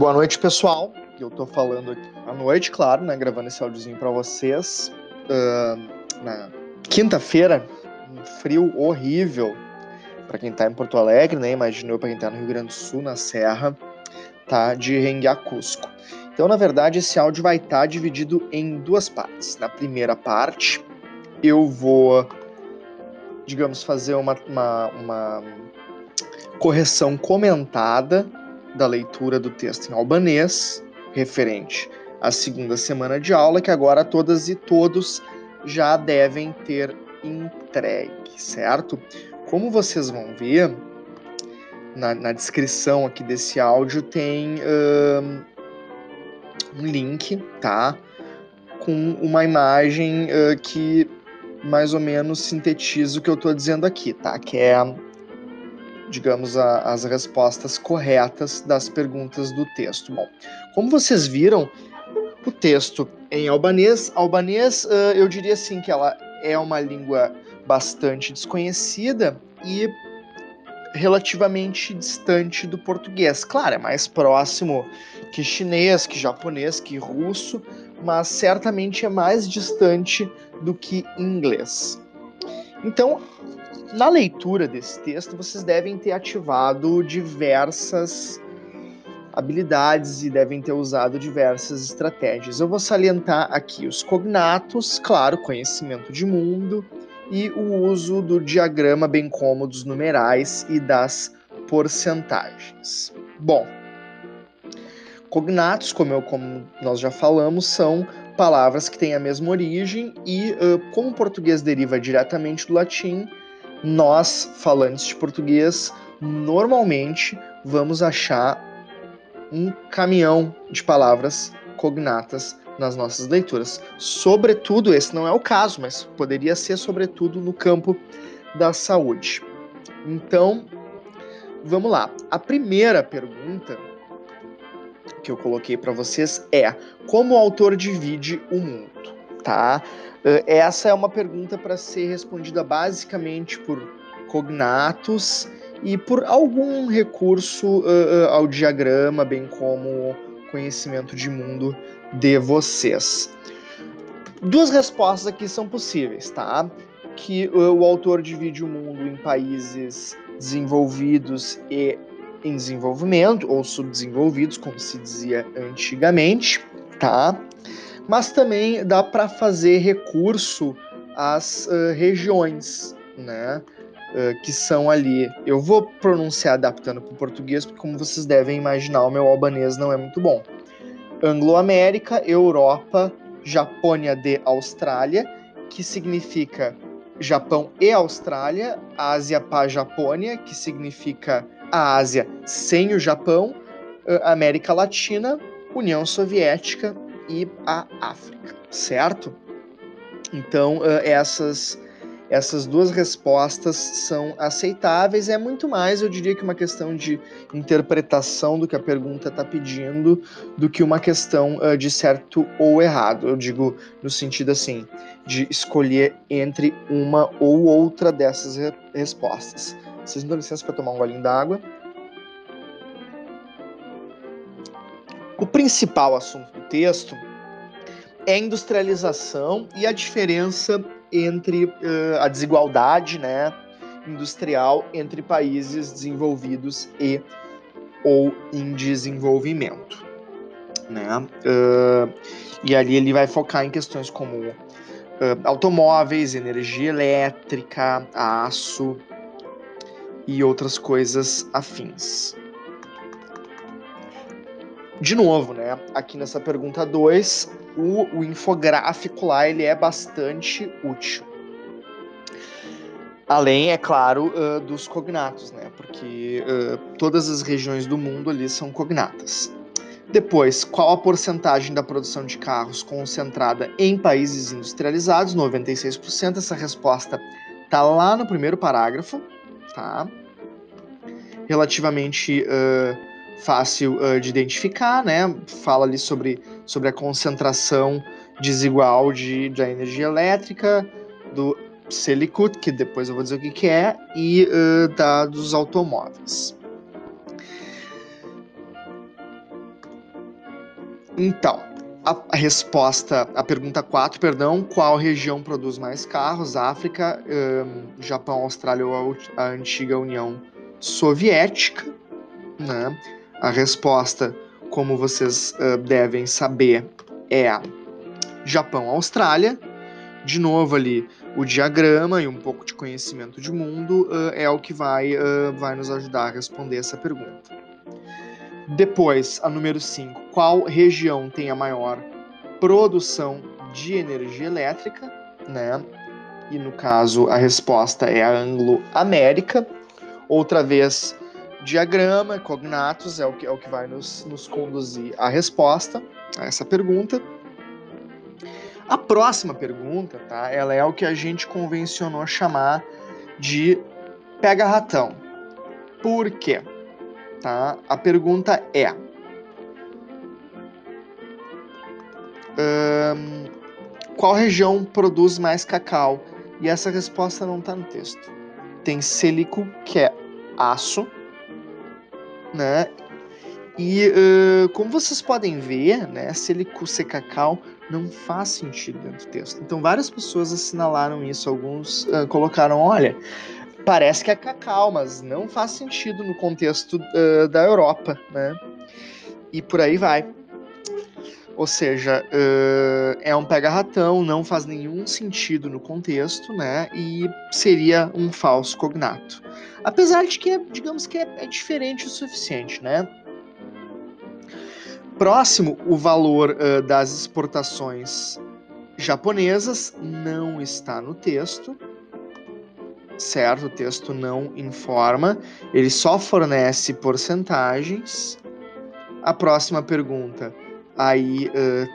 Boa noite, pessoal. Eu tô falando aqui à noite, claro, né? Gravando esse áudiozinho para vocês. Uh, na quinta-feira, um frio horrível para quem tá em Porto Alegre, né? Imaginou para quem tá no Rio Grande do Sul, na Serra, tá? De Renguia Cusco. Então, na verdade, esse áudio vai estar tá dividido em duas partes. Na primeira parte, eu vou, digamos, fazer uma, uma, uma correção comentada da leitura do texto em albanês, referente à segunda semana de aula, que agora todas e todos já devem ter entregue, certo? Como vocês vão ver, na, na descrição aqui desse áudio tem um, um link, tá? Com uma imagem uh, que mais ou menos sintetiza o que eu estou dizendo aqui, tá? Que é digamos, a, as respostas corretas das perguntas do texto. Bom, como vocês viram, o texto em albanês, albanês, uh, eu diria assim que ela é uma língua bastante desconhecida e relativamente distante do português. Claro, é mais próximo que chinês, que japonês, que russo, mas certamente é mais distante do que inglês. Então, na leitura desse texto, vocês devem ter ativado diversas habilidades e devem ter usado diversas estratégias. Eu vou salientar aqui os cognatos, claro, conhecimento de mundo, e o uso do diagrama, bem como dos numerais e das porcentagens. Bom, cognatos, como, eu, como nós já falamos, são palavras que têm a mesma origem e, como o português deriva diretamente do latim, nós, falantes de português, normalmente vamos achar um caminhão de palavras cognatas nas nossas leituras. Sobretudo, esse não é o caso, mas poderia ser sobretudo no campo da saúde. Então, vamos lá. A primeira pergunta que eu coloquei para vocês é: como o autor divide o mundo? Tá? Eh, essa é uma pergunta para ser respondida basicamente por cognatos e por algum recurso uh, ao diagrama, bem como conhecimento de mundo de vocês. Duas respostas aqui são possíveis, tá? Que o autor divide o mundo em países desenvolvidos e em desenvolvimento, ou subdesenvolvidos, como se dizia antigamente, tá? Mas também dá para fazer recurso às uh, regiões, né? Uh, que são ali. Eu vou pronunciar adaptando para o português, porque, como vocês devem imaginar, o meu albanês não é muito bom. Anglo-América, Europa, Japônia de Austrália, que significa Japão e Austrália, Ásia para Japônia, que significa a Ásia sem o Japão, América Latina, União Soviética e a África, certo? Então, uh, essas, essas duas respostas são aceitáveis. É muito mais, eu diria que uma questão de interpretação do que a pergunta está pedindo, do que uma questão uh, de certo ou errado. Eu digo no sentido assim, de escolher entre uma ou outra dessas re respostas. Vocês me dão licença para tomar um golinho d'água. O principal assunto texto é a industrialização e a diferença entre uh, a desigualdade né, industrial entre países desenvolvidos e ou em desenvolvimento. Né? Uh, e ali ele vai focar em questões como uh, automóveis, energia elétrica, aço e outras coisas afins de novo, né? Aqui nessa pergunta 2, o, o, infográfico lá ele é bastante útil. Além, é claro, uh, dos cognatos, né? Porque uh, todas as regiões do mundo ali são cognatas. Depois, qual a porcentagem da produção de carros concentrada em países industrializados? 96%. Essa resposta tá lá no primeiro parágrafo, tá? Relativamente uh, fácil uh, de identificar, né? Fala ali sobre, sobre a concentração desigual de, da energia elétrica, do Selicut, que depois eu vou dizer o que, que é, e uh, da, dos automóveis. Então, a, resposta, a pergunta 4, perdão, qual região produz mais carros? África, um, Japão, Austrália ou a, a, antiga União Soviética, né? A resposta, como vocês uh, devem saber, é Japão, Austrália. De novo ali, o diagrama e um pouco de conhecimento de mundo uh, é o que vai, uh, vai nos ajudar a responder essa pergunta. Depois, a número 5. Qual região tem a maior produção de energia elétrica? Né? E no caso, a resposta é a Anglo-América. Outra vez, diagrama, cognatos, é o que, é o que vai nos, nos conduzir à resposta a essa pergunta. A próxima pergunta, tá? Ela é o que a gente convencionou chamar de pega-ratão. Por quê? Tá? A pergunta é: qual região produz mais cacau? E essa resposta não está no texto. Tem sílico, que é aço, né? E uh, como vocês podem ver, né, ser cacau não faz sentido dentro do texto. Então várias pessoas assinalaram isso, alguns uh, colocaram, olha, parece que é cacau, mas não faz sentido no contexto uh, da Europa, né? E por aí vai. Ou seja, uh, é um pega-ratão, não faz nenhum sentido no contexto, né? E seria um falso cognato. Apesar de que, é, digamos que é, é diferente o suficiente, né? Próximo, o valor uh, das exportações japonesas não está no texto, certo? O texto não informa, ele só fornece porcentagens. A próxima pergunta, aí uh,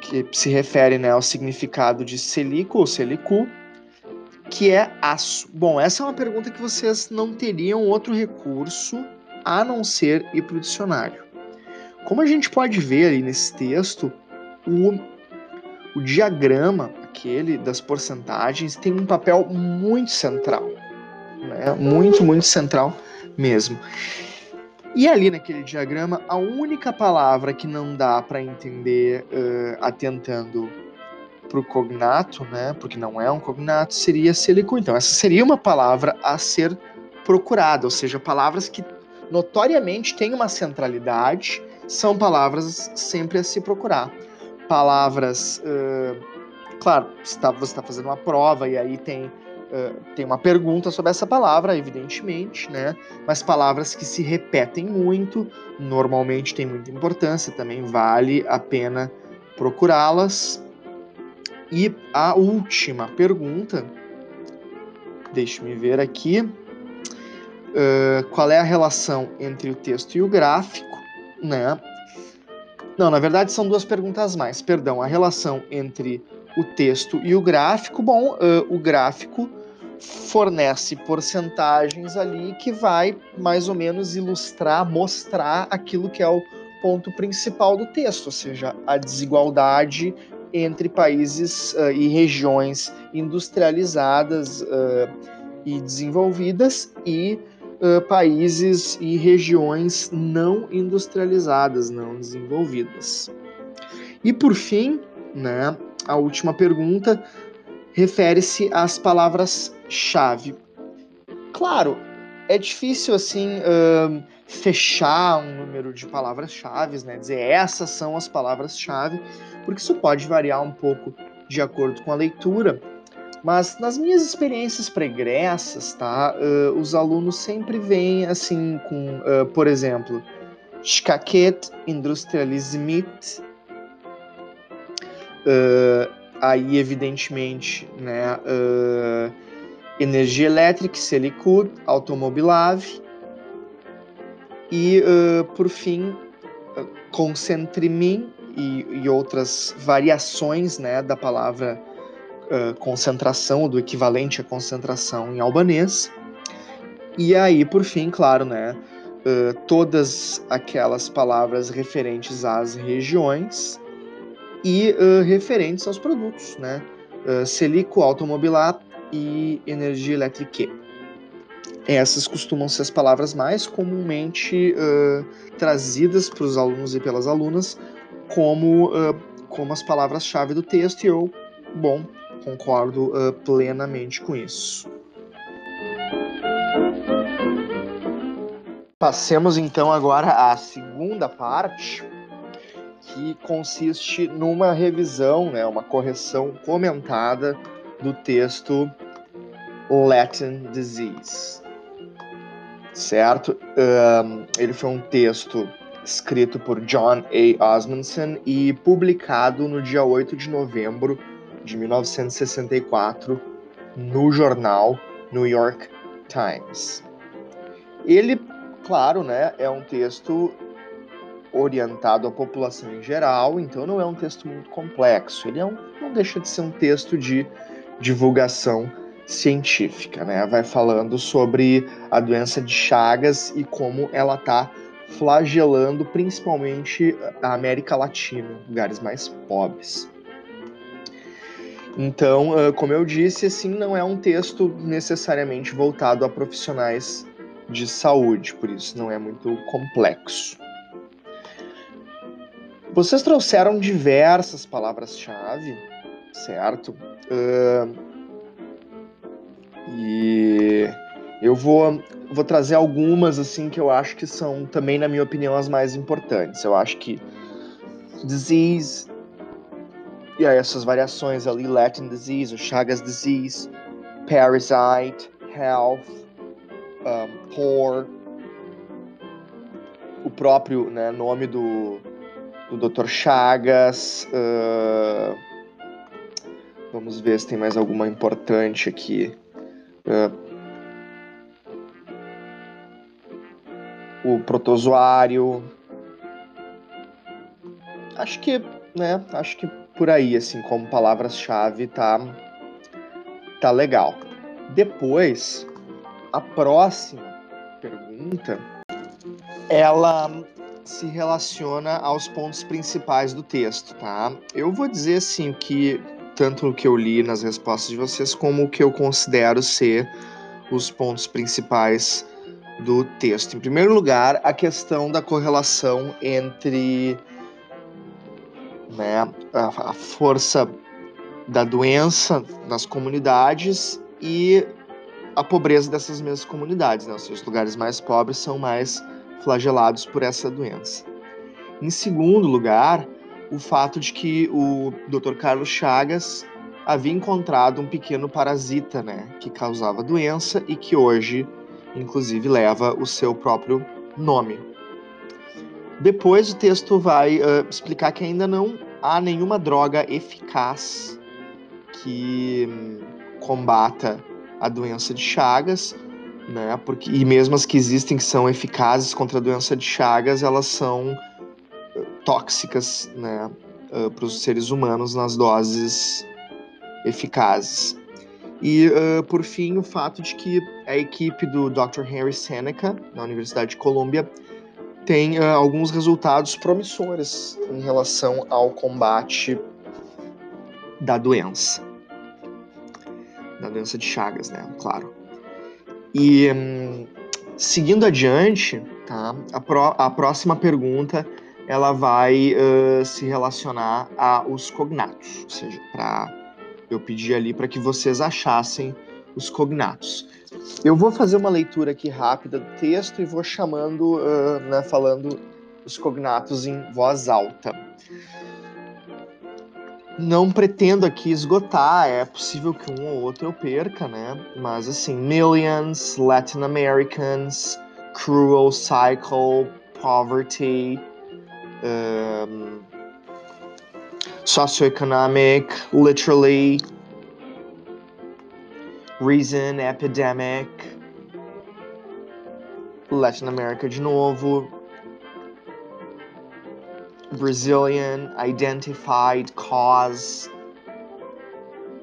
que se refere né, ao significado de selico ou selicu, que é aço. Bom, essa é uma pergunta que vocês não teriam outro recurso a não ser ir para o dicionário. Como a gente pode ver aí nesse texto, o, o diagrama aquele das porcentagens tem um papel muito central, né? muito, muito central mesmo. E ali naquele diagrama, a única palavra que não dá para entender uh, atentando para o cognato, né, porque não é um cognato, seria selicu. Então, essa seria uma palavra a ser procurada, ou seja, palavras que notoriamente têm uma centralidade, são palavras sempre a se procurar. Palavras uh, Claro, tá, você está fazendo uma prova e aí tem, uh, tem uma pergunta sobre essa palavra, evidentemente, né? Mas palavras que se repetem muito, normalmente tem muita importância, também vale a pena procurá-las. E a última pergunta, deixe-me ver aqui. Uh, qual é a relação entre o texto e o gráfico, né? Não, na verdade são duas perguntas mais. Perdão, a relação entre o texto e o gráfico. Bom, uh, o gráfico fornece porcentagens ali que vai mais ou menos ilustrar, mostrar aquilo que é o ponto principal do texto, ou seja, a desigualdade entre países uh, e regiões industrializadas uh, e desenvolvidas e uh, países e regiões não industrializadas, não desenvolvidas. E por fim, né, a última pergunta refere-se às palavras-chave. Claro, é difícil assim fechar um número de palavras-chave, né? Dizer essas são as palavras-chave, porque isso pode variar um pouco de acordo com a leitura. Mas nas minhas experiências pregressas, tá? Uh, os alunos sempre vêm assim com, uh, por exemplo, Schkaket Industrialismit Uh, aí, evidentemente, né, uh, energia elétrica, Selikud, automobilave e, uh, por fim, uh, concentrimin e, e, outras variações né, da palavra concentração, do equivalente à concentração em albanês. E aí, por fim, claro, né, todas aquelas palavras referentes às regiões e uh, referentes aos produtos, né? Uh, Selico Automobilar e Energia Elétrica. essas costumam ser as palavras mais comumente uh, trazidas para os alunos e pelas alunas como, como as palavras-chave do texto, e eu, bom, concordo plenamente com isso. Passemos então agora à segunda parte, que consiste numa revisão, né, uma correção comentada do texto Latin Disease. Certo? Um, ele foi um texto escrito por John A. Osmondson e publicado no dia 8 de novembro de 1964 no jornal New York Times. Ele claro, né, é um texto orientado à população em geral, então não é um texto muito complexo. Ele é um, não deixa de ser um texto de divulgação científica, né? Vai falando sobre a doença de Chagas e como ela está flagelando principalmente a América Latina, lugares mais pobres. Então, como eu disse, assim, não é um texto necessariamente voltado a profissionais de saúde, por isso não é muito complexo. Vocês trouxeram diversas palavras-chave, certo? Uh, e eu vou, vou trazer algumas assim que eu acho que são também, na minha opinião, as mais importantes. Eu acho que disease e aí essas variações ali, Latin disease, o Chagas disease, parasite, health, um, Thor, o próprio né, nome do, do Dr. Chagas. Uh, vamos ver se tem mais alguma importante aqui. Uh, o protozoário. Acho que, né? Acho que por aí, assim, como palavras-chave, tá, tá legal. Depois, a próxima pergunta, ela se relaciona aos pontos principais do texto, tá? Eu vou dizer assim que tanto o que eu li nas respostas de vocês como o que eu considero ser os pontos principais do texto. Em primeiro lugar, a questão da correlação entre né, a, a força da doença nas comunidades e a pobreza dessas mesmas comunidades. Né? Os lugares mais pobres são mais flagelados por essa doença. Em segundo lugar, o fato de que o Dr. Carlos Chagas havia encontrado um pequeno parasita, né, que causava doença e que hoje, inclusive, leva o seu próprio nome. Depois o texto vai uh, explicar que ainda não há nenhuma droga eficaz que hum, combata a doença de Chagas, né? Porque e mesmo as que existem que são eficazes contra a doença de Chagas, elas são eh, tóxicas, né, uh, para os seres humanos nas doses eficazes. E uh, por fim, o fato de que a equipe do Dr. Henry Seneca, na Universidade de Colômbia, tem uh, alguns resultados promissores em relação ao combate da doença da doença de Chagas, né? Claro. E hum, seguindo adiante, tá? A, pro, a próxima pergunta ela vai uh, se relacionar aos cognatos, ou seja, para eu pedir ali para que vocês achassem os cognatos. Eu vou fazer uma leitura aqui rápida do texto e vou chamando, uh, né, falando os cognatos em voz alta. Não pretendo aqui esgotar, é possível que um ou outro eu perca, né? Mas assim, Millions, Latin Americans, Cruel Cycle, Poverty, um, Socioeconomic, Literally, Reason, Epidemic, Latin America de novo, Brazilian identified cause,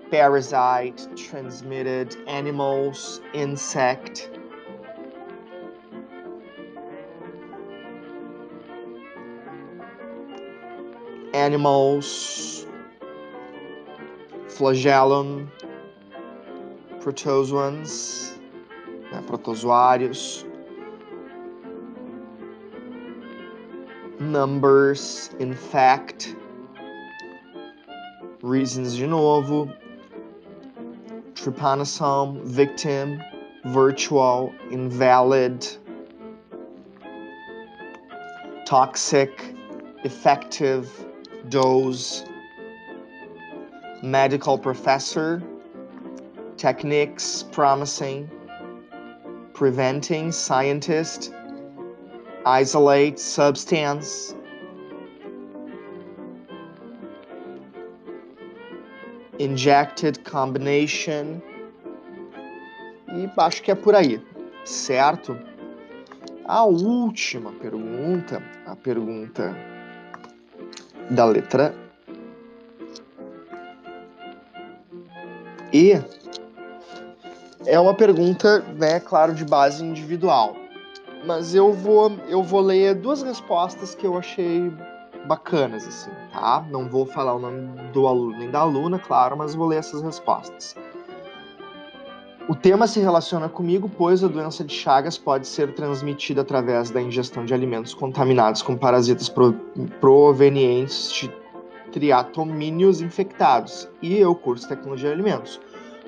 parasite, transmitted animals, insect. Animals, flagellum, protozoans, né, protozoários. Numbers, in fact, reasons de novo, trypanosome, victim, virtual, invalid, toxic, effective, dose, medical professor, techniques, promising, preventing, scientist, isolate, substance, injected combination. E acho que é por aí, certo? A última pergunta, a pergunta da letra E é uma pergunta, né, claro, de base individual. Mas eu vou eu vou ler duas respostas que eu achei bacanas assim, tá? Não vou falar o nome do aluno nem da aluna, claro, mas vou ler essas respostas. O tema se relaciona comigo, pois a doença de Chagas pode ser transmitida através da ingestão de alimentos contaminados com parasitas provenientes de triatomíneos infectados. E eu curso Tecnologia de Alimentos,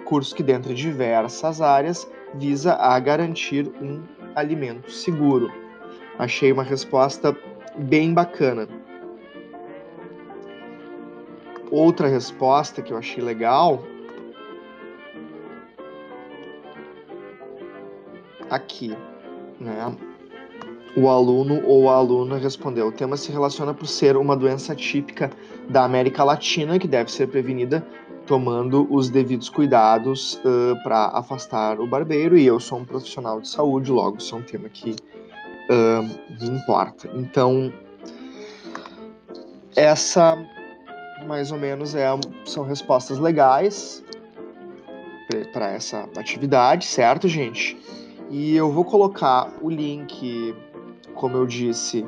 curso que, dentre diversas áreas, visa a garantir um alimento seguro. Achei uma resposta bem bacana. Outra resposta que eu achei legal aqui, né? O aluno ou a aluna respondeu: o tema se relaciona por ser uma doença típica da América Latina que deve ser prevenida tomando os devidos cuidados uh, para afastar o barbeiro. E eu sou um profissional de saúde, logo isso é um tema que uh, me importa. Então, essa mais ou menos é, são respostas legais para essa atividade, certo, gente? E eu vou colocar o link, como eu disse,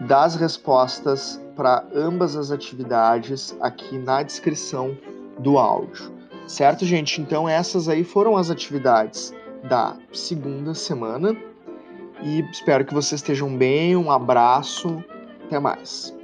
das respostas para ambas as atividades aqui na descrição do áudio. Certo, gente? Então essas aí foram as atividades da segunda semana e espero que vocês estejam bem. Um abraço, até mais.